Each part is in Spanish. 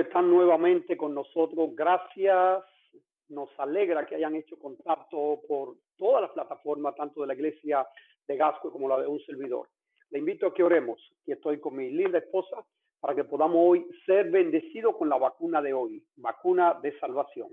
están nuevamente con nosotros, gracias. Nos alegra que hayan hecho contacto por todas las plataformas, tanto de la iglesia de Gasco como la de un servidor. Le invito a que oremos, y estoy con mi linda esposa, para que podamos hoy ser bendecidos con la vacuna de hoy, vacuna de salvación.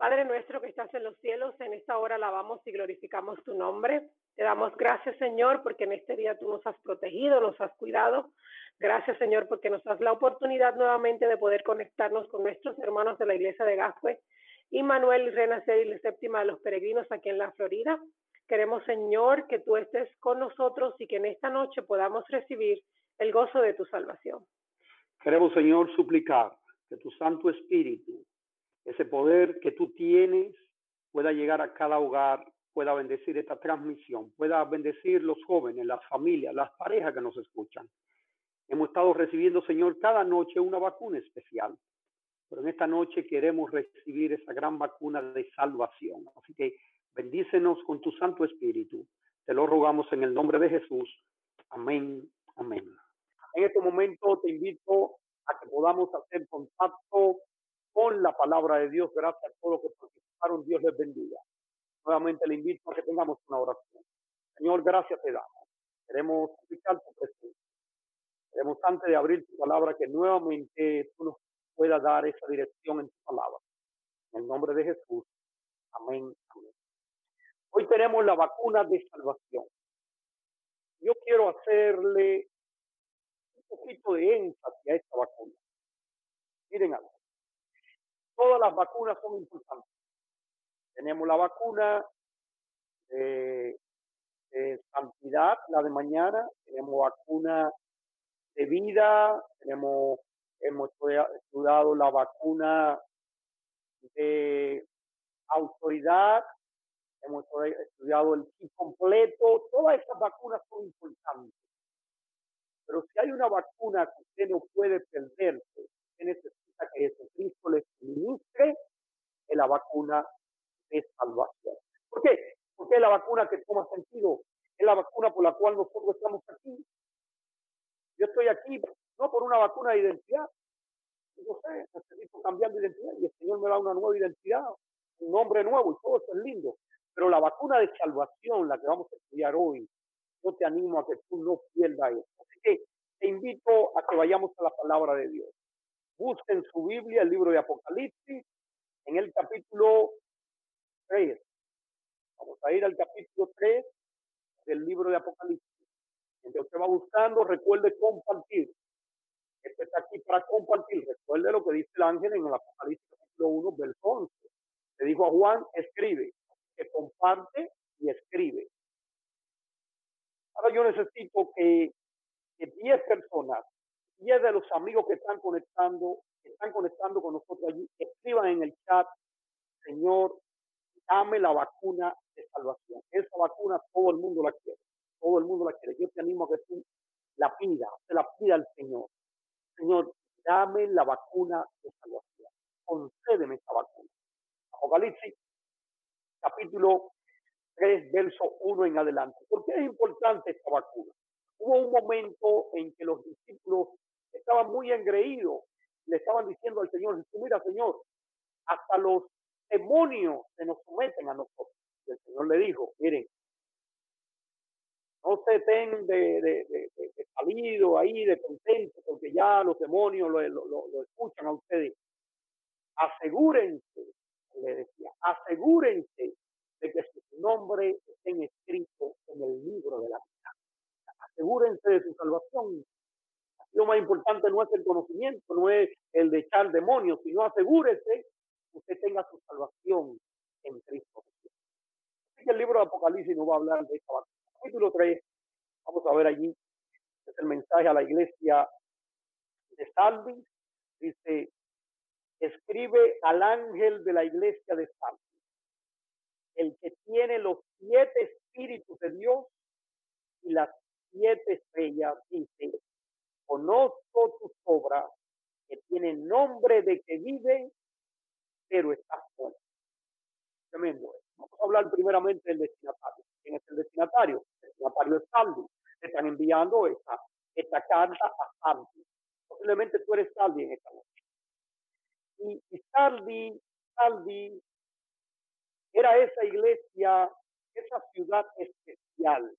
Padre nuestro que estás en los cielos, en esta hora alabamos y glorificamos tu nombre. Te damos gracias, Señor, porque en este día tú nos has protegido, nos has cuidado. Gracias, Señor, porque nos das la oportunidad nuevamente de poder conectarnos con nuestros hermanos de la iglesia de Gascue, y Manuel Renacer y la séptima de los peregrinos aquí en la Florida. Queremos, Señor, que tú estés con nosotros y que en esta noche podamos recibir el gozo de tu salvación. Queremos, Señor, suplicar que tu Santo Espíritu, ese poder que tú tienes, pueda llegar a cada hogar, pueda bendecir esta transmisión, pueda bendecir los jóvenes, las familias, las parejas que nos escuchan. Hemos estado recibiendo, Señor, cada noche una vacuna especial, pero en esta noche queremos recibir esa gran vacuna de salvación. Así que bendícenos con tu Santo Espíritu. Te lo rogamos en el nombre de Jesús. Amén, amén. En este momento te invito a que podamos hacer contacto con la palabra de Dios. Gracias a todos los que participaron. Dios les bendiga. Nuevamente le invito a que tengamos una oración. Señor, gracias te damos. Queremos explicar tu presencia. Queremos antes de abrir tu palabra que nuevamente tú nos puedas dar esa dirección en tu palabra. En el nombre de Jesús. Amén. Amén. Hoy tenemos la vacuna de salvación. Yo quiero hacerle un poquito de énfasis a esta vacuna. Miren algo. Todas las vacunas son importantes. Tenemos la vacuna de, de santidad, la de mañana. Tenemos vacuna de vida, tenemos, hemos estudiado la vacuna de autoridad, hemos estudiado el kit completo, todas esas vacunas son importantes. Pero si hay una vacuna que usted no puede perderse, usted necesita que Jesucristo le suministre, es la vacuna de salvación. ¿Por qué? Porque es la vacuna que toma sentido, es la vacuna por la cual nosotros estamos aquí, yo estoy aquí no por una vacuna de identidad. Yo sé, necesito cambiar de identidad y el Señor me da una nueva identidad, un nombre nuevo y todo eso es lindo. Pero la vacuna de salvación, la que vamos a estudiar hoy, yo te animo a que tú no pierdas eso. Así que te invito a que vayamos a la palabra de Dios. Busquen su Biblia, el libro de Apocalipsis, en el capítulo 3. Vamos a ir al capítulo 3 del libro de Apocalipsis. Mientras usted va buscando, recuerde compartir. Este está aquí para compartir. Recuerde lo que dice el ángel en el Apocalipsis capítulo 1, verso 11. Le dijo a Juan, escribe, que comparte y escribe. Ahora yo necesito que, que 10 personas, 10 de los amigos que están conectando, que están conectando con nosotros allí, escriban en el chat, Señor, dame la vacuna de salvación. Esa vacuna todo el mundo la quiere todo el mundo la quiere. Yo te animo a que tú la pida, se la pida al Señor. Señor, dame la vacuna de salvación. Concédeme esta vacuna. Apocalipsis, capítulo 3, verso 1 en adelante. ¿Por qué es importante esta vacuna? Hubo un momento en que los discípulos estaban muy engreídos. Le estaban diciendo al Señor, mira, Señor, hasta los demonios se nos someten a nosotros. Y el Señor le dijo, miren, no se estén de, de, salido ahí, de contento, porque ya los demonios lo, lo, escuchan a ustedes. Asegúrense, le decía, asegúrense de que su nombre estén escrito en el libro de la vida. Asegúrense de su salvación. Lo más importante no es el conocimiento, no es el de echar demonios, sino asegúrese que usted tenga su salvación en Cristo el libro de Apocalipsis no va a hablar de esta capítulo 3, vamos a ver allí, el mensaje a la iglesia de Salvi, dice, escribe al ángel de la iglesia de Salvi, el que tiene los siete espíritus de Dios y las siete estrellas, dice, conozco tus obras, que tienen nombre de que vive, pero estás muerto. Tremendo. Vamos a hablar primeramente del destinatario. ¿Quién es el destinatario? El destinatario es Salvi. Están enviando esta, carta a Salvi. Posiblemente tú eres Saldi en esta noche. Y, y Saldi era esa iglesia, esa ciudad especial.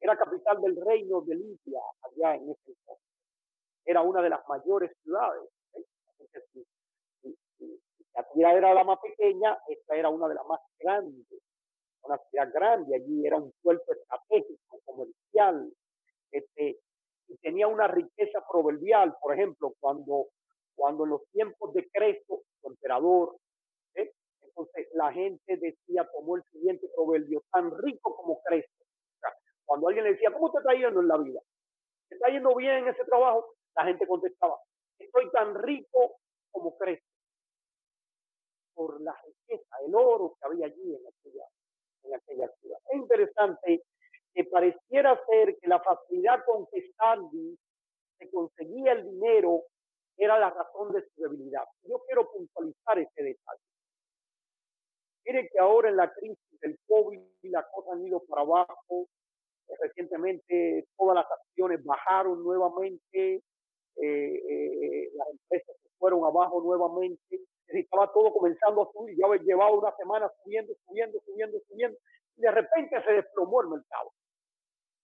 Era capital del reino de Libia, allá en ese entonces. Era una de las mayores ciudades. ¿eh? la era la más pequeña, esta era una de las más grandes. Una ciudad grande, allí era un puerto estratégico, comercial, este, y tenía una riqueza proverbial, por ejemplo, cuando, cuando en los tiempos de Creso, su emperador, entonces la gente decía, tomó el siguiente proverbio, tan rico como Creso. cuando alguien le decía, ¿cómo te está yendo en la vida? ¿Te está yendo bien en ese trabajo? La gente contestaba, estoy tan rico como Creso. Por la riqueza, el oro que había allí en aquella, en aquella ciudad. Es interesante que pareciera ser que la facilidad con que Sandy se conseguía el dinero era la razón de su debilidad. Yo quiero puntualizar ese detalle. Miren que ahora en la crisis del COVID las cosas han ido para abajo. Recientemente todas las acciones bajaron nuevamente, eh, eh, las empresas se fueron abajo nuevamente. Estaba todo comenzando a subir, ya llevado una semana subiendo, subiendo, subiendo, subiendo, y de repente se desplomó el mercado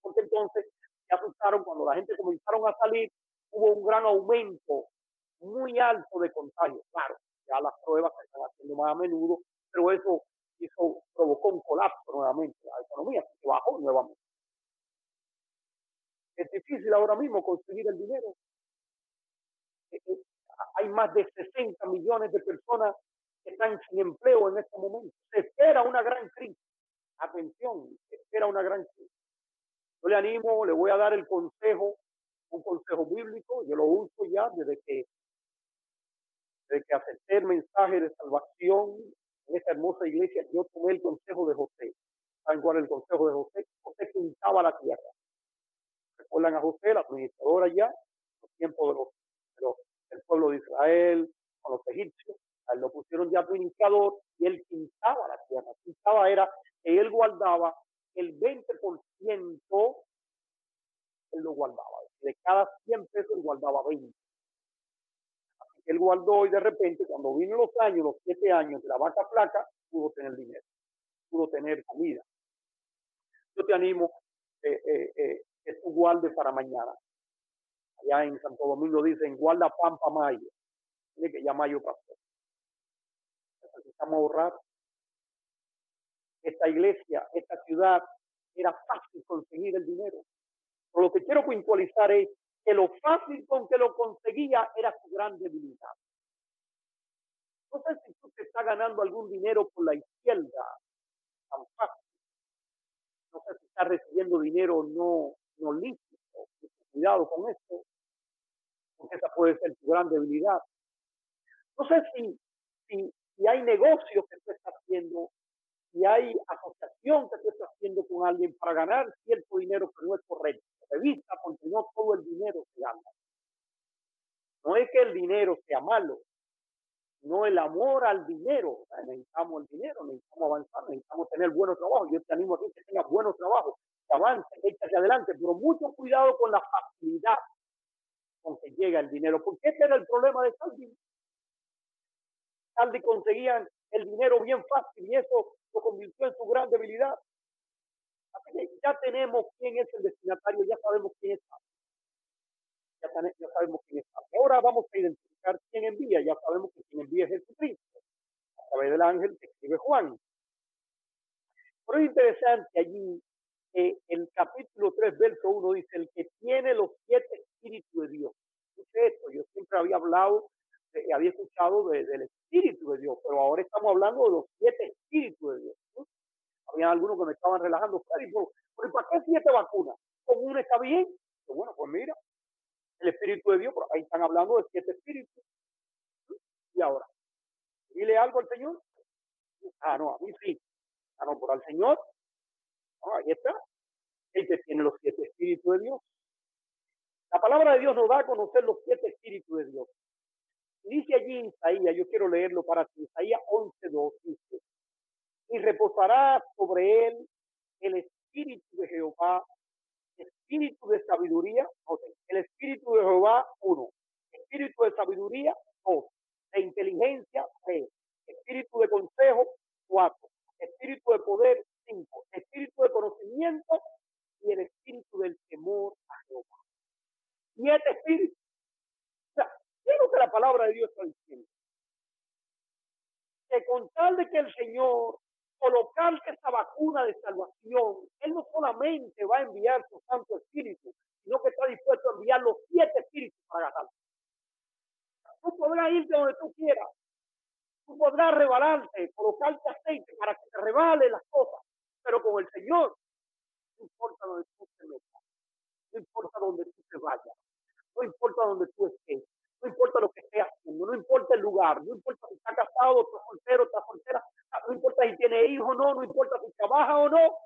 porque entonces se asustaron cuando la gente comenzaron a salir, hubo un gran aumento muy alto de contagios. Claro, ya las pruebas se están haciendo más a menudo, pero eso, eso provocó un colapso nuevamente la economía, se bajó nuevamente. Es difícil ahora mismo conseguir el dinero. Eh, eh, hay más de 60 millones de personas que están sin empleo en este momento. Se espera una gran crisis. Atención, se espera una gran crisis. Yo le animo, le voy a dar el consejo, un consejo bíblico, yo lo uso ya desde que, desde que acepté el mensaje de salvación en esta hermosa iglesia, yo tomé el consejo de José. ¿Saben cuál el consejo de José? José pintaba la tierra. Recuerdan a José, la administradora ya, en los tiempos de los, del pueblo de Israel, con los egipcios, a él lo pusieron ya administrador y él pintaba la tierra. Pintaba era que él guardaba el 20% él lo guardaba. De cada 100 pesos él guardaba 20. Así que él guardó y de repente cuando vino los años, los 7 años de la vaca flaca, pudo tener dinero, pudo tener comida. Yo te animo eh, eh, eh, que tú guardes para mañana. Allá en Santo Domingo dicen, guarda pan para mayo. Tiene que ya mayo pasó. Necesitamos ahorrar esta iglesia, esta ciudad, era fácil conseguir el dinero. Pero lo que quiero puntualizar es que lo fácil con que lo conseguía era su gran debilidad. No sé si usted está ganando algún dinero por la izquierda, tan fácil. No sé si está recibiendo dinero no, no lícito. Cuidado con esto, porque esa puede ser su gran debilidad. No sé si, si, si hay negocios que usted está haciendo y hay asociación que tú estás haciendo con alguien para ganar cierto dinero que no es correcto. Revista porque no todo el dinero se gana. No es que el dinero sea malo, no el amor al dinero. necesitamos el dinero, necesitamos avanzar, necesitamos tener buenos trabajos. Yo te animo a ti que tengas buenos trabajos, que avance, que hacia adelante, pero mucho cuidado con la facilidad con que llega el dinero, porque ese era el problema de Saldi. Saldi conseguían el dinero bien fácil y eso lo convirtió en su gran debilidad. Ya tenemos quién es el destinatario, ya sabemos quién es. Ya, ya sabemos quién es. Ahora vamos a identificar quién envía. Ya sabemos que quien envía es Jesucristo. A través del ángel que escribe Juan. Pero es interesante allí el capítulo 3, verso 1 dice, el que tiene los siete espíritus de Dios. Esto, yo siempre había hablado había escuchado del Espíritu de Dios, pero ahora estamos hablando de los siete Espíritus de Dios. Había algunos que me estaban relajando, pero, ¿para qué siete vacunas? ¿Con una está bien? Bueno, pues mira, el Espíritu de Dios, ahí están hablando de siete espíritus. Y ahora, dile algo al Señor. Ah, no, a mí sí. Ah, no, por al Señor. Ah, ahí está. El que tiene los siete espíritus de Dios. La palabra de Dios nos da a conocer los siete espíritus de Dios. Dice allí Isaías, yo quiero leerlo para ti, Isaías 11.2 dice, y reposará sobre él el espíritu de Jehová, espíritu de sabiduría, el espíritu de Jehová, uno, Espíritu de sabiduría, dos. De inteligencia, tres. Espíritu de consejo, cuatro. Espíritu de poder, Espíritu de conocimiento y el espíritu del temor a Jehová. Siete espíritus. O sea, ¿qué que la palabra de Dios está diciendo? Que con tal de que el Señor colocarse esa vacuna de salvación, Él no solamente va a enviar su Santo Espíritu, sino que está dispuesto a enviar los siete espíritus para agarrar. Tú podrás irte donde tú quieras. Tú podrás rebalarte, colocarte aceite para que te rebale las cosas. Pero con el Señor, no importa donde tú te metas, no importa donde tú te vayas, no importa donde tú estés, no importa lo que estés haciendo, no importa el lugar, no importa si estás casado, estás soltero, estás soltera, no importa si tiene hijos o no, no importa si trabaja o no.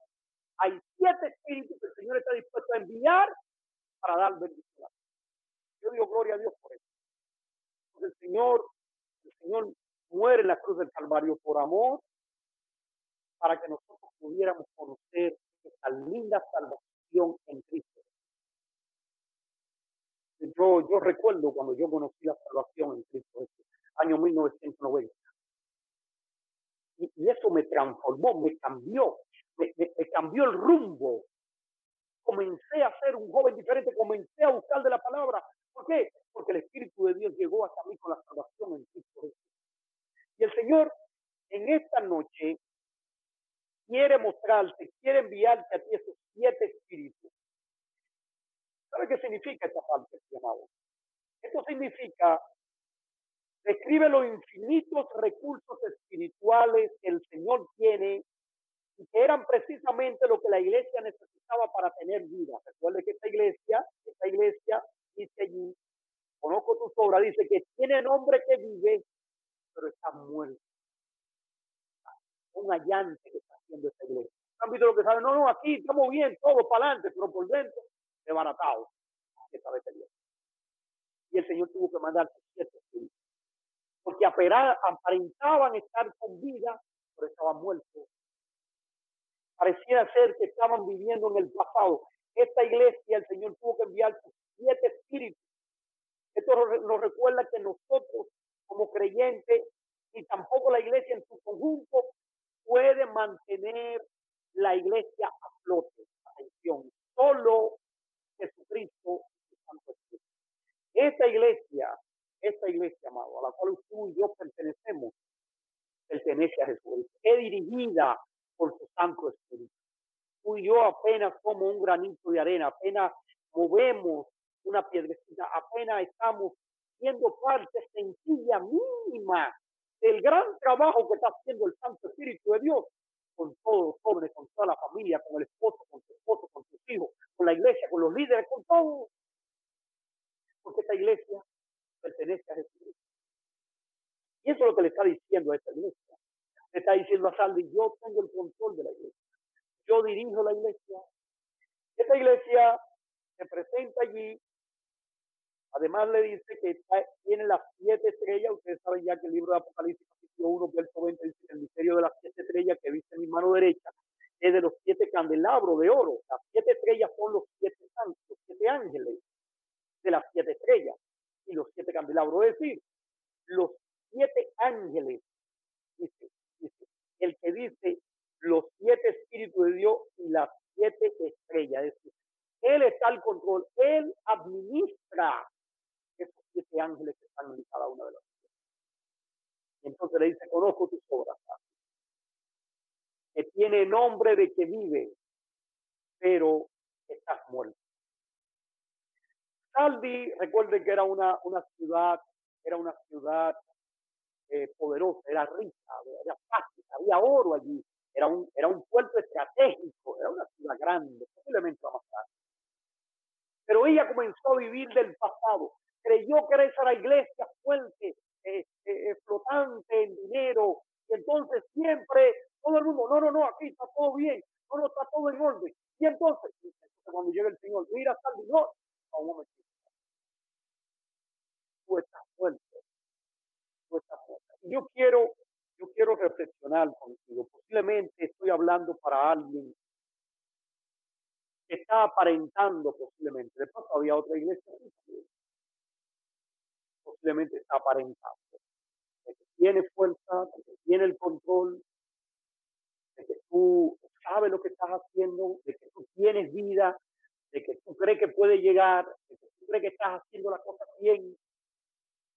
Hay siete espíritus que el Señor está dispuesto a enviar para dar bendición. Yo digo gloria a Dios por eso. El Señor, el Señor muere en la cruz del Calvario por amor para que nosotros pudiéramos conocer esta linda salvación en Cristo. Yo, yo recuerdo cuando yo conocí la salvación en Cristo, este año 1990. Y, y, eso me transformó, me cambió, me, me, me cambió el rumbo comencé a ser un joven diferente, comencé a buscar de la palabra. ¿Por qué? Porque el Espíritu de Dios llegó hasta mí con la salvación en Cristo Y el Señor en esta noche quiere mostrarte, quiere enviarte a ti esos siete espíritus. ¿Sabe qué significa esta parte, llamado? Esto significa, describe los infinitos recursos espirituales que el Señor tiene y que eran precisamente lo que la iglesia necesitaba para tener vida. Recuerde que esta iglesia, esta iglesia dice allí, conozco tus obras, dice que tiene nombre que vive, pero está muerto. Un allante que está haciendo esta iglesia. ¿Han visto lo que saben? No, no, aquí estamos bien, todo para adelante, pero por dentro, desbaratado. Y el Señor tuvo que mandar siete espíritus. Porque aparentaban estar con vida, pero estaban muertos Pareciera ser que estaban viviendo en el pasado. Esta iglesia, el Señor tuvo que enviar siete espíritus. Esto nos recuerda que nosotros, como creyentes, y tampoco la iglesia en su conjunto, puede mantener la iglesia a flote. Atención, solo Jesucristo y Santo Espíritu. Esta iglesia, esta iglesia, amado, a la cual tú y yo pertenecemos, pertenece a Jesucristo. Es dirigida por su Santo Espíritu. Tú y yo apenas como un granito de arena, apenas movemos una piedrecita, apenas estamos siendo parte sencilla, mínima, del gran trabajo que está haciendo el Santo Espíritu de Dios con todos los jóvenes, con toda la familia, con el esposo, con su esposo, con sus hijos, con la iglesia, con los líderes, con todo. Porque esta iglesia pertenece a Jesucristo. Y eso es lo que le está diciendo a esta iglesia está diciendo a Saldi, yo tengo el control de la iglesia. Yo dirijo la iglesia. Esta iglesia se presenta allí. Además le dice que tiene las siete estrellas. Ustedes saben ya que el libro de Apocalipsis capítulo 1, verso 20 dice el misterio de las siete estrellas que viste en mi mano derecha es de los siete candelabros de oro. Las siete estrellas son los siete santos, los siete ángeles de las siete estrellas y los siete candelabros. Es decir, los siete ángeles, dice, el que dice los siete espíritus de Dios y las siete estrellas. Es decir, él está al control, él administra ángeles están en cada una de las siete. Entonces le dice, conozco tus obras, que tiene nombre de que vive, pero estás muerto. Salvi, recuerde que era una, una ciudad, era una ciudad eh, poderosa, era rica, era fácil, había oro allí, era un, era un puerto estratégico, era una ciudad grande, posiblemente más grande. Pero ella comenzó a vivir del pasado, creyó que era esa la iglesia fuerte, eh, eh, flotante en dinero, y entonces siempre todo el mundo, no, no, no, aquí está todo bien, no, no, está todo en orden. Y entonces, cuando llega el Señor, mira, salve, no, no, un momentito. Tú estás fuerte, yo quiero, yo quiero reflexionar contigo. Posiblemente estoy hablando para alguien que está aparentando posiblemente. Después había otra iglesia. Posiblemente está aparentando. De que tiene fuerza, de que tiene el control, de que tú sabes lo que estás haciendo, de que tú tienes vida, de que tú crees que puede llegar, de que tú crees que estás haciendo la cosa bien,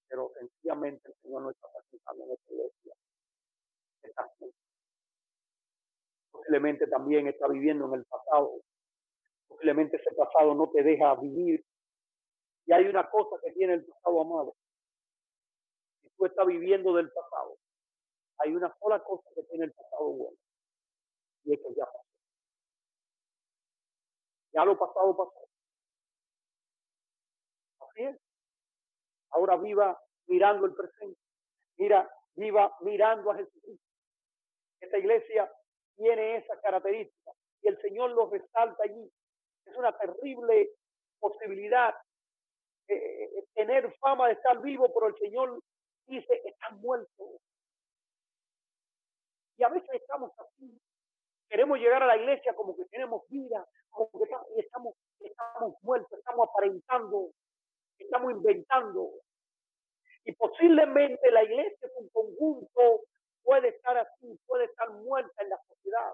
pero sencillamente el Señor no está participando en esta iglesia. Está Posiblemente también está viviendo en el pasado. Posiblemente ese pasado no te deja vivir. Y hay una cosa que tiene el pasado amado. Tú estás viviendo del pasado, hay una sola cosa que tiene el pasado bueno. Y es que ya pasó. Ya lo pasado pasó. Así es. Ahora viva mirando el presente. Mira, viva mirando a Jesucristo. Esta iglesia tiene esa característica y el Señor lo resalta allí. Es una terrible posibilidad eh, eh, tener fama de estar vivo, pero el Señor dice, están muertos. Y a veces estamos así. Queremos llegar a la iglesia como que tenemos vida, como que estamos, estamos muertos, estamos aparentando, estamos inventando. Y posiblemente la iglesia es un conjunto puede estar así, puede estar muerta en la sociedad.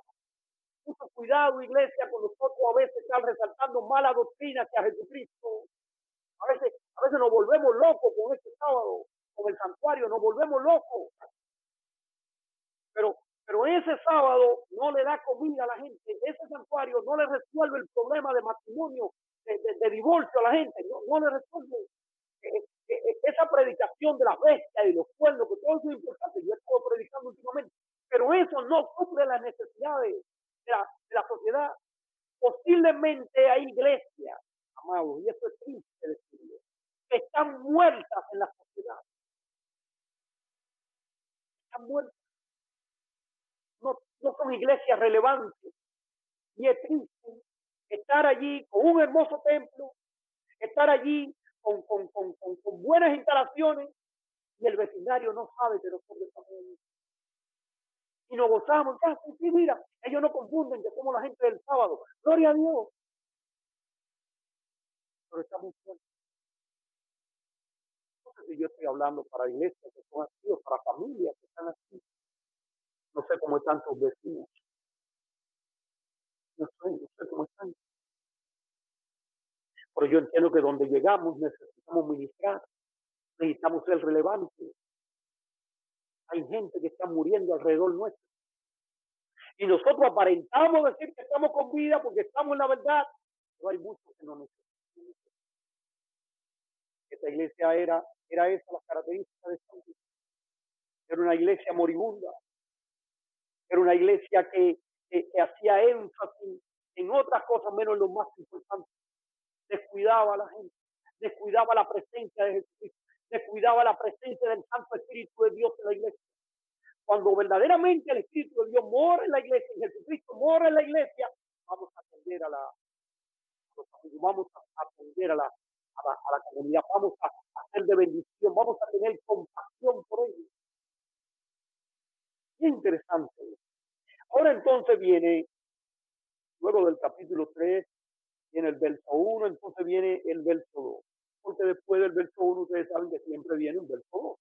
Mucho cuidado, iglesia, con nosotros a veces están resaltando mala doctrina hacia Jesucristo. A veces, a veces nos volvemos locos con este sábado, con el santuario, nos volvemos locos. Pero, pero ese sábado no le da comida a la gente, ese santuario no le resuelve el problema de matrimonio, de, divorcio a la gente, no, no le resuelve. Eh, e, e, esa predicación de la bestia y los pueblos, que todo eso es importante, yo he estado predicando últimamente, pero eso no suple las necesidades de la, de la sociedad. Posiblemente hay iglesias, amados, y eso es triste decirlo, que están muertas en la sociedad. Están muertas. No, no son iglesias relevantes. Y es triste estar allí con un hermoso templo, estar allí con, con, con, con, buenas instalaciones y el vecindario no sabe que nosotros estamos Y nos gozamos, ya, mira, ellos no confunden que somos la gente del sábado. Gloria a Dios. Pero estamos. Yo estoy hablando para iglesias que son así o para familias que están así. No sé cómo están tus vecinos. No sé, no sé cómo están. Pero yo entiendo que donde llegamos necesitamos ministrar, necesitamos ser relevantes. Hay gente que está muriendo alrededor nuestro. Y nosotros aparentamos decir que estamos con vida porque estamos en la verdad, pero hay muchos que no necesitan. Esta iglesia era, era esa la característica de iglesia. Era una iglesia moribunda. Era una iglesia que, que, que hacía énfasis en otras cosas menos en lo más importante descuidaba a la gente, descuidaba la presencia de Jesucristo, descuidaba la presencia del Santo Espíritu de Dios en la iglesia. Cuando verdaderamente el Espíritu de Dios mora en la iglesia, y Jesucristo mora en la iglesia, vamos a atender a la, vamos a atender a la, a la, comunidad, vamos a, hacer de bendición, vamos a tener compasión por ellos. Qué interesante. Ahora entonces viene, luego del capítulo 3, viene el verso 1, entonces viene el verso 2. Porque después del verso 1 ustedes saben que siempre viene un verso 2.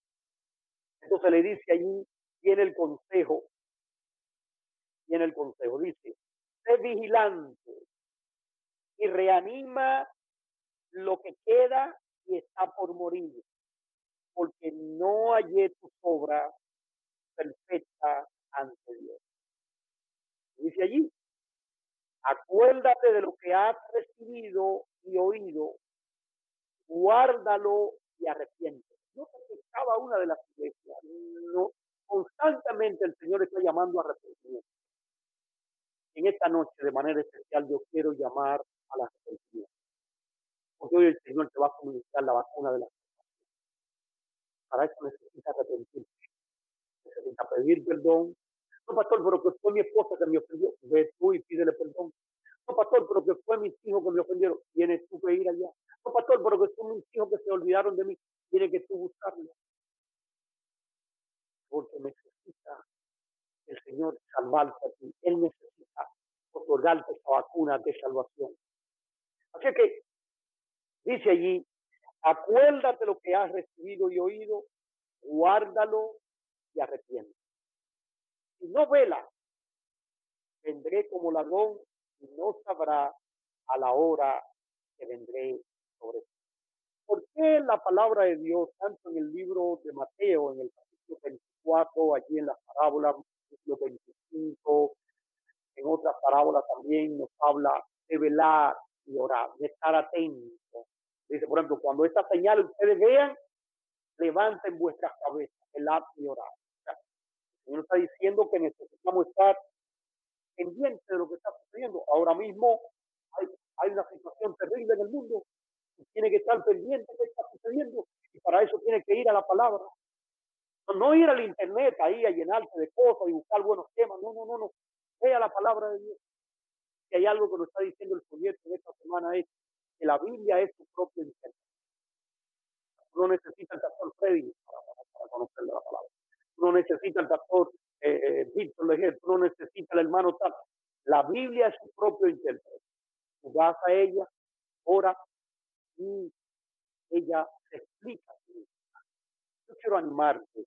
Entonces le dice allí, viene el consejo, viene el consejo, dice, sé vigilante y reanima lo que queda y está por morir, porque no hallé tu obra perfecta ante Dios. Dice allí, Acuérdate de lo que has recibido y oído, guárdalo y arrepiente. No que cada una de las iglesias, no, constantemente el Señor está llamando a arrepentimiento. En esta noche, de manera especial, yo quiero llamar a la arrepentimiento. Porque hoy el Señor te va a comunicar la vacuna de la Para eso necesita arrepentirse. Necesita pedir perdón, no, pastor, pero que fue mi esposa que me ofendió. Ve tú y pídele perdón. No, pastor, pero que fue mis hijos que me ofendieron. Tienes tú que ir allá. No, pastor, pero que son mis hijos que se olvidaron de mí. Tienes que tú buscarlo. Porque necesita el Señor salvarte a ti. Él necesita otorgarte esa vacuna de salvación. Así que dice allí, Acuérdate lo que has recibido y oído, guárdalo y arrepiente. Si no vela, vendré como ladrón y no sabrá a la hora que vendré sobre ti. ¿Por qué la palabra de Dios, tanto en el libro de Mateo, en el capítulo 24, allí en las parábolas, capítulo 25, en otras parábolas también nos habla de velar y orar, de estar atentos? Dice, por ejemplo, cuando esta señal ustedes vean, levanten vuestras cabezas, velar y orar. el está diciendo que necesitamos estar pendientes de lo que está sucediendo. Ahora mismo hay, hay una situación terrible en el mundo tiene que estar pendiente de lo que está sucediendo y para eso tiene que ir a la palabra. No, ir al internet ahí a llenarse de cosas y buscar buenos temas. No, no, no, no. Vea la palabra de Dios. Si hay algo que nos está diciendo el proyecto de esta semana es que la Biblia es su propio internet. No necesita el pastor Freddy para, conocer la palabra. No necesita el pastor eh, eh, Víctor Leger, no necesita el hermano tal. La Biblia es su propio intérprete. Tú vas a ella, ora y ella te explica. Yo quiero animarte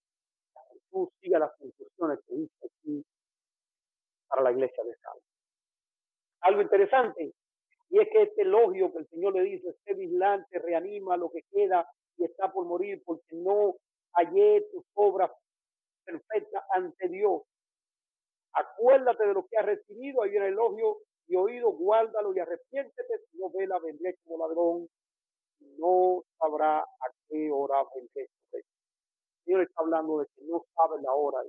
a que tú sigas las instrucciones que dice aquí para la iglesia de Salmo. Algo interesante, y es que este elogio que el Señor le dice, esté vigilante, reanima lo que queda y está por morir, porque no hallé tus obras perfectas ante Dios. Acuérdate de lo que has recibido, ahí viene el elogio y oído, guárdalo y arrepiéntete, si no vela, vendré como ladrón, no sabrá a qué hora vendré. Señor está hablando de que no sabe la hora.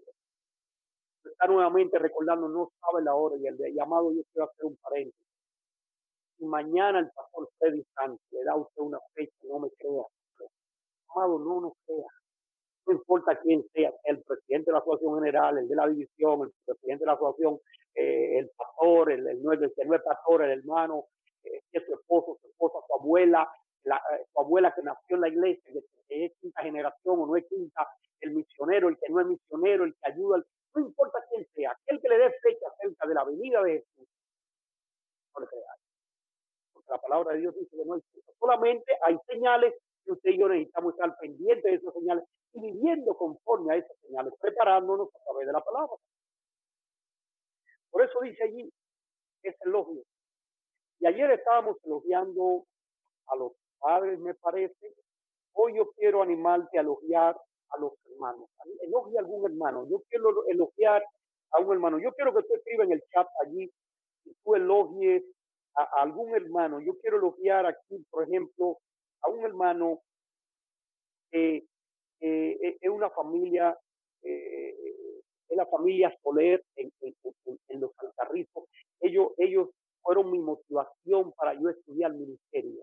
Está nuevamente recordando, no sabe la hora y el llamado yo quiero hacer un paréntesis. Si mañana el pastor Freddy Sánchez le da usted una fecha, no me crea. Amado, no nos crea. No importa quién sea, el presidente de la Asociación General, el de la división, el presidente de la Asociación, eh, el pastor, el, el, el, que no es pastor, el hermano, eh, su esposo, su esposa, su abuela, la, eh, su abuela que nació en la iglesia, que, es quinta generación o no es quinta, el misionero, el que no es misionero, el que ayuda, no importa quién sea, aquel que le dé fecha acerca de la venida de Jesús, no le crea la palabra de Dios dice que no Solamente hay señales que usted y yo necesitamos estar pendientes de esas señales y viviendo conforme a esas señales, preparándonos a través de la palabra. Por eso dice allí, es elogio. Y ayer estábamos elogiando a los padres, me parece. Hoy yo quiero animarte a elogiar a los hermanos. Elogia a algún hermano. Yo quiero elogiar a un hermano. Yo quiero que tú escriba en el chat allí y tú elogies a, algún hermano. Yo quiero elogiar aquí, por ejemplo, a un hermano que es una familia, eh, es la familia Soler en, los Alcarrizos. Ellos, ellos fueron mi motivación para yo estudiar ministerio.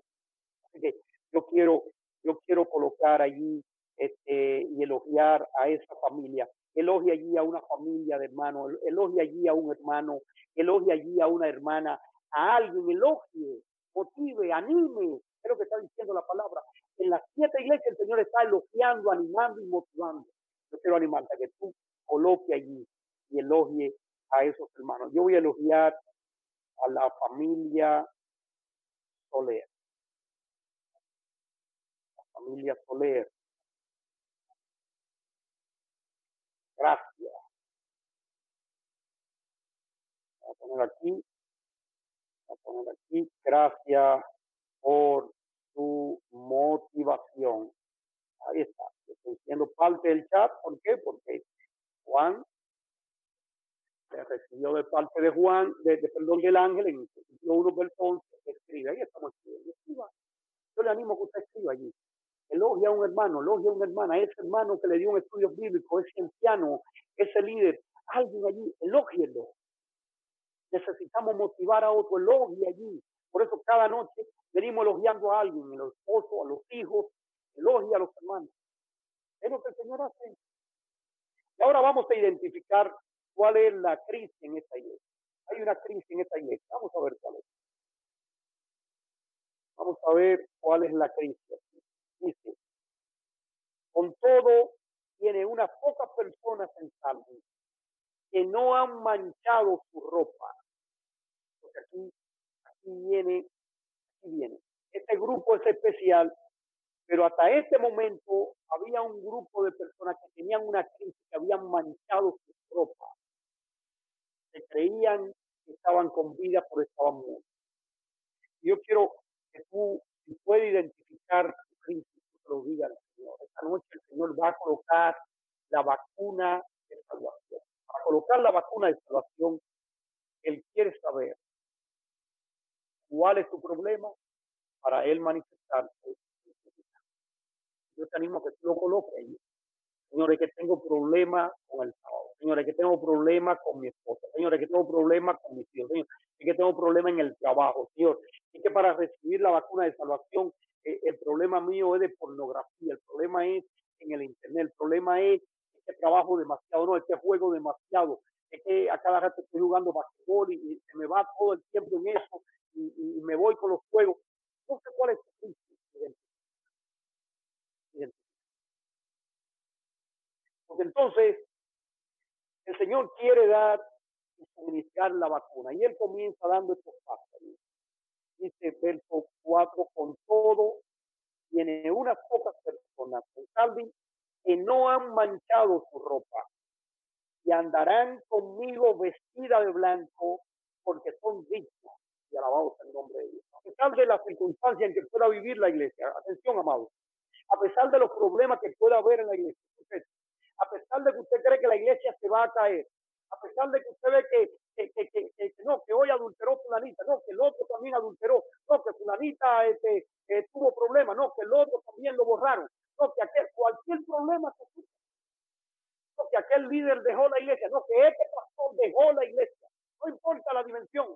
Así que yo quiero, yo quiero colocar allí este, y elogiar a esa familia. Elogia allí a una familia de hermanos, elogia allí a un hermano, elogia allí a una hermana a alguien, elogie, motive, anime, es lo que está diciendo la palabra. En las siete iglesias el Señor está elogiando, animando y motivando. Yo quiero animarte a que tú coloque allí y elogie a esos hermanos. Yo voy a elogiar a la familia Soler. La familia Soler. Gracias. Voy a poner aquí poner aquí, gracias por su motivación. Ahí está, estoy siendo parte del chat, ¿por qué? Porque Juan se recibió de parte de Juan, de, perdón, del ángel, en el 1 del 11, escribe, ahí estamos escribiendo, escriba. Yo le animo a que usted escriba allí. Elogia a un hermano, elogia a una hermana, ese hermano que le dio un estudio bíblico, ese anciano, ese líder, alguien allí, elógielo, necesitamos motivar a otro, elogie allí. Por eso cada noche venimos elogiando a alguien, a los esposos, a los hijos, elogia a los hermanos. Es lo que el Señor hace. Y ahora vamos a identificar cuál es la crisis en esta iglesia. Hay una crisis en esta iglesia. Vamos a ver cuál es. Vamos a ver cuál es la crisis. Dice, con todo, tiene unas pocas personas en salvo que no han manchado su ropa. Porque aquí, aquí viene, aquí viene. Este grupo es especial Pero hasta este momento había un grupo de personas que tenían una crisis, que habían manchado su ropa, que creían que estaban con vida, pero estaban muertos. Yo quiero que tú, si puedes identificar tu crisis, tú lo digas Señor. Esta noche el Señor va a colocar la vacuna de salvación. Para colocar la vacuna de salvación, Él quiere saber cuál es tu problema para Él manifestarse. Yo te animo a que tú lo coloques ahí. Señores, que tengo problemas con el sábado. Señores, que tengo problemas con mi esposa. Señores, que tengo problemas con mis hijos. Señores, que tengo problemas en el trabajo. Señor, y que para recibir la vacuna de salvación, eh, el problema mío es de pornografía. El problema es en el internet. El problema es trabajo demasiado, no, que juego demasiado. Es que a cada rato estoy jugando basquetbol y, se me va todo el tiempo en eso y, me voy con los juegos. No sé cuál es. Porque entonces el Señor quiere dar y suministrar la vacuna. Y Él comienza dando estos pasos. Dice verso 4, con todo, tiene unas pocas personas, con Calvin, que no han manchado su ropa y andarán conmigo vestida de blanco porque son dignos y alabados el nombre de Dios. A pesar de las circunstancias en que pueda vivir la iglesia, atención, amados, a pesar de los problemas que pueda haber en la iglesia, a pesar de que usted cree que la iglesia se va a caer, a pesar de que usted ve que, que, que, que no, que hoy adulteró fulanita, no, que el otro también adulteró, no, que fulanita este, eh, tuvo problemas, no, que el otro también lo borraron, no, que aquel, cualquier problema que no, que aquel líder dejó la iglesia, no, que este pastor dejó la iglesia, no importa la dimensión,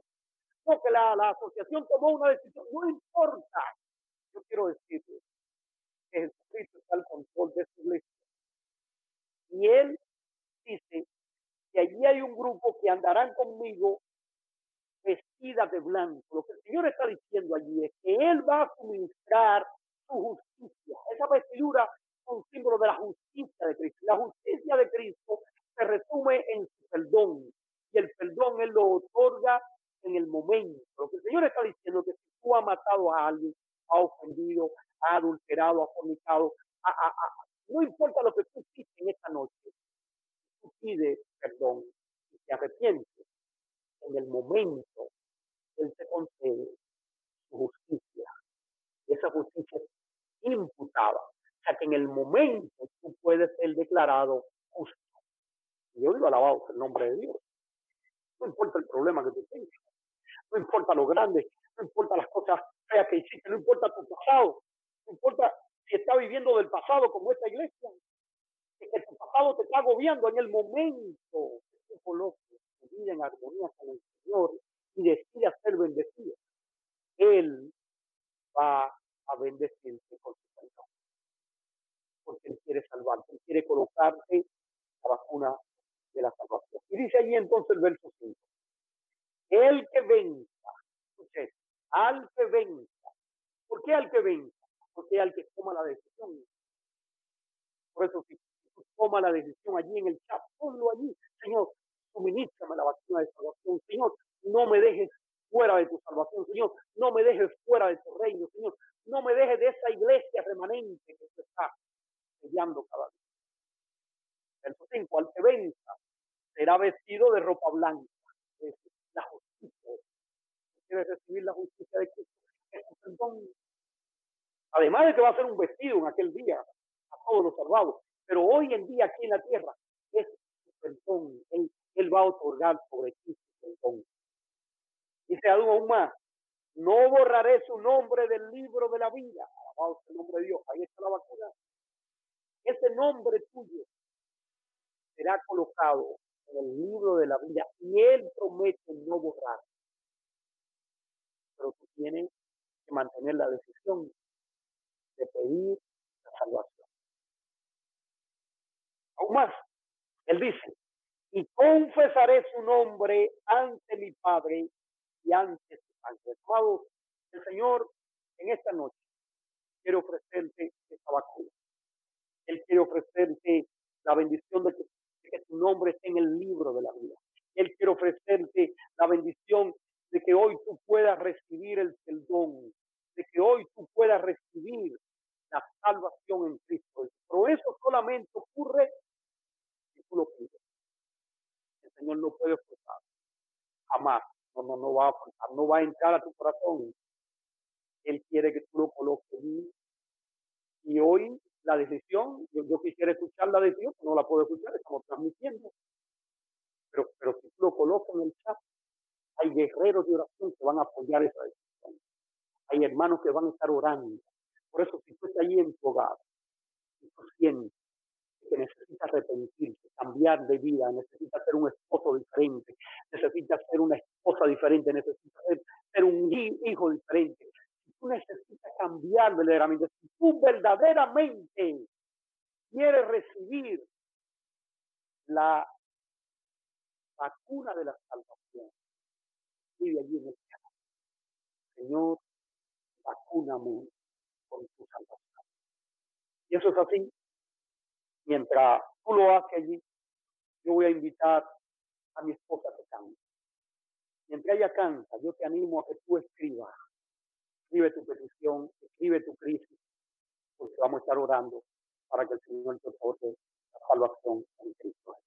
no, que la, la asociación tomó una decisión, no importa. Yo quiero decirle que Jesucristo está al control de su iglesia. Y él dice que allí hay un grupo que andarán conmigo vestidas de blanco. Lo que el Señor está diciendo allí es que Él va a suministrar su justicia. Esa vestidura es un símbolo de la justicia de Cristo. La justicia de Cristo se resume en su perdón. Y el perdón Él lo otorga en el momento. Lo que el Señor está diciendo es que si tú has matado a alguien, ha ofendido, ha adulterado, ha fornicado, no importa lo que tú hiciste en esta noche, tú pides perdón y te arrepientes, en el momento Él te concede su justicia. Y esa justicia es imputada. O sea que en el momento tú puedes ser declarado justo. Yo digo alabado el nombre de Dios. No importa el problema que tú tengas. No importa lo grande. No importa las cosas feas que hiciste. No importa tu pasado. No importa si estás viviendo del pasado como esta iglesia que tu pasado te está agobiando en el momento que tú coloques tu vida en armonía con el Señor y decidas ser bendecido, Él va a bendecirte con su perdón. Porque Él quiere salvarte, Él quiere colocarte la vacuna de la salvación. Y dice allí entonces el verso 5. El que venza, escuche, al que venza. ¿Por qué al que venza? Porque al que toma la decisión. Por eso si toma la decisión allí en el chat, ponlo allí, Señor, suministrame la vacuna de salvación, Señor, no me dejes fuera de tu salvación, Señor, no me dejes fuera de tu reino, Señor, no me dejes de esa iglesia remanente que se está sellando cada día. El 5, al que venza, será vestido de ropa blanca, la justicia. Debe recibir la justicia de Cristo, perdón. Además de que va a ser un vestido en aquel día a todos los salvados, pero hoy en día aquí en la tierra es perdón. Él, va a otorgar sobre ti perdón. Dice aún más. No borraré su nombre del libro de la vida. Alabado el nombre de Dios. Ahí está la vacuna. Ese nombre tuyo será colocado en el libro de la vida y Él promete no borrar. Pero tú tienes que mantener la decisión de pedir la salvación aún más. Él dice, y confesaré su nombre ante mi Padre y ante Amados, el Señor en esta noche quiere ofrecerte esta vacuna. Él quiere ofrecerte la bendición de que, de tu nombre esté en el libro de la vida. Él quiere ofrecerte la bendición de que hoy tú puedas recibir el perdón, de que hoy tú puedas recibir la salvación en Cristo. Pero eso solamente ocurre si tú lo pides. El Señor no puede forzar. Jamás. No, no, no va a. No va a entrar a tu corazón. Él quiere que tú lo coloques Y hoy la decisión, yo, quisiera escuchar la decisión, no la puedo escuchar, estamos transmitiendo. Pero, pero si tú lo colocas en el chat, hay guerreros de oración que van a apoyar esa decisión. Hay hermanos que van a estar orando. Por eso, si tú estás allí en tu y tú sientes que necesitas arrepentirte, cambiar de vida, necesitas ser un esposo diferente, necesitas ser una esposa diferente, necesitas ser, un hijo diferente, tú necesitas cambiar verdaderamente, si tú verdaderamente quieres recibir la vacuna de la salvación, vive allí en el Señor, vacúname con tu salvación. Y eso es así. Mientras tú lo haces allí, yo voy a invitar a mi esposa que cante. Mientras ella canta, yo te animo a que tú escribas. Escribe tu petición, escribe tu crisis, porque vamos a estar orando para que el Señor te otorgue la salvación en Cristo.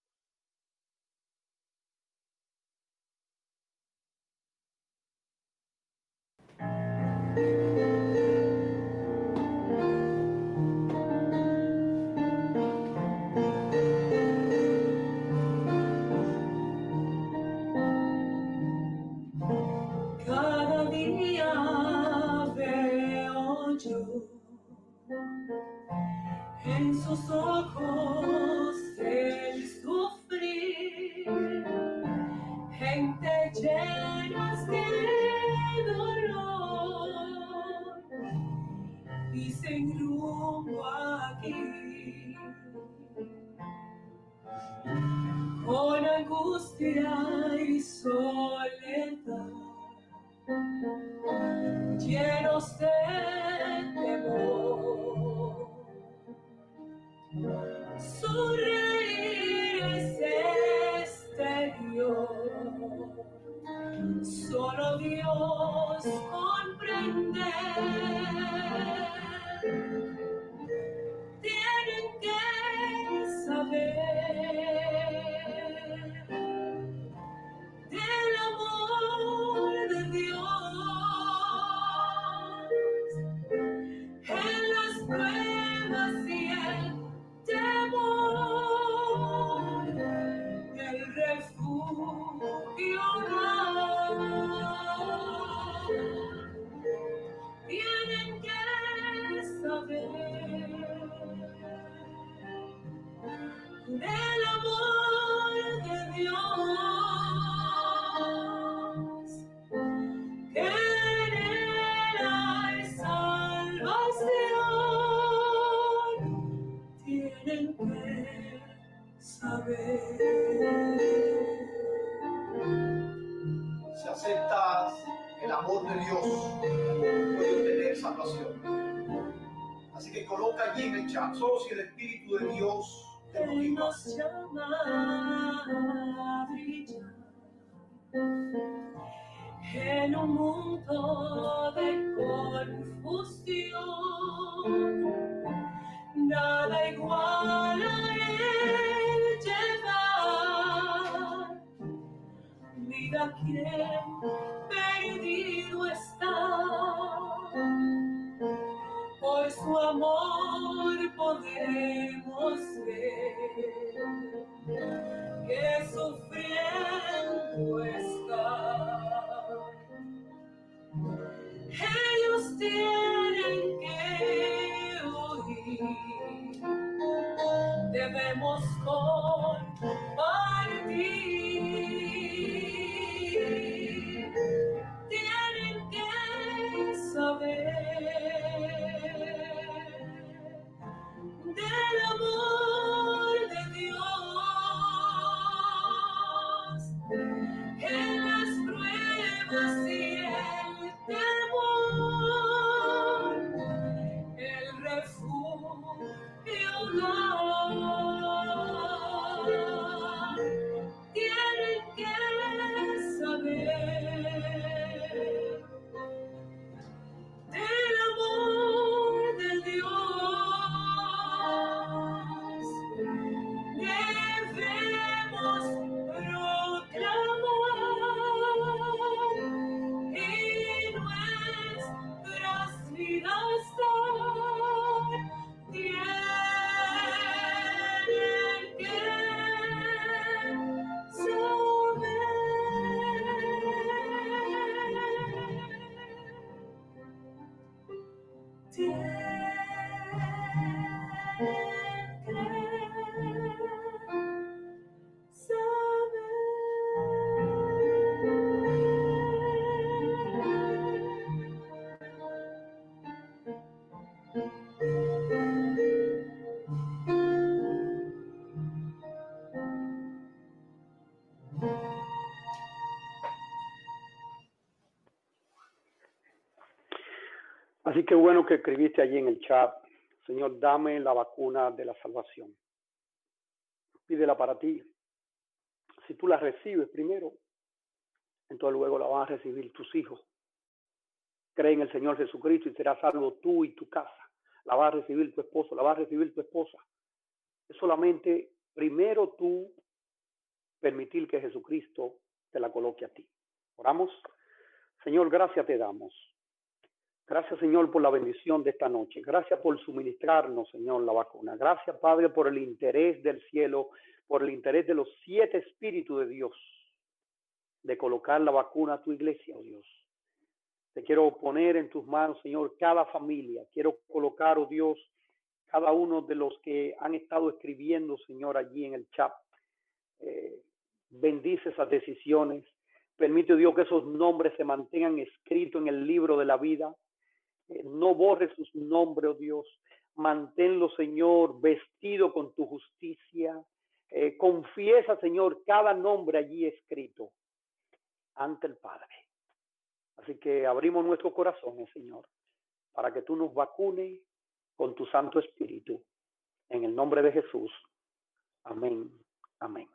Vida quien perdido está. Por su amor podemos ver Así que bueno que escribiste allí en el chat, Señor, dame la vacuna de la salvación. Pídela para ti. Si tú la recibes primero, entonces luego la van a recibir tus hijos. Cree en el Señor Jesucristo y serás salvo tú y tu casa. La va a recibir tu esposo, la va a recibir tu esposa. Es solamente primero tú permitir que Jesucristo te la coloque a ti. Oramos. Señor, gracias te damos. Gracias, Señor, por la bendición de esta noche. Gracias por suministrarnos, Señor, la vacuna. Gracias, Padre, por el interés del cielo, por el interés de los siete espíritus de Dios de colocar la vacuna a tu iglesia, oh Dios. Te quiero poner en tus manos, Señor, cada familia. Quiero colocar, oh Dios, cada uno de los que han estado escribiendo, Señor, allí en el chat. Eh, bendice esas decisiones. Permite, Dios, que esos nombres se mantengan escritos en el libro de la vida. Eh, no borres sus nombres, oh Dios. Manténlo, Señor, vestido con tu justicia. Eh, confiesa, Señor, cada nombre allí escrito ante el Padre. Así que abrimos nuestros corazones, Señor, para que tú nos vacunes con tu Santo Espíritu. En el nombre de Jesús. Amén. Amén.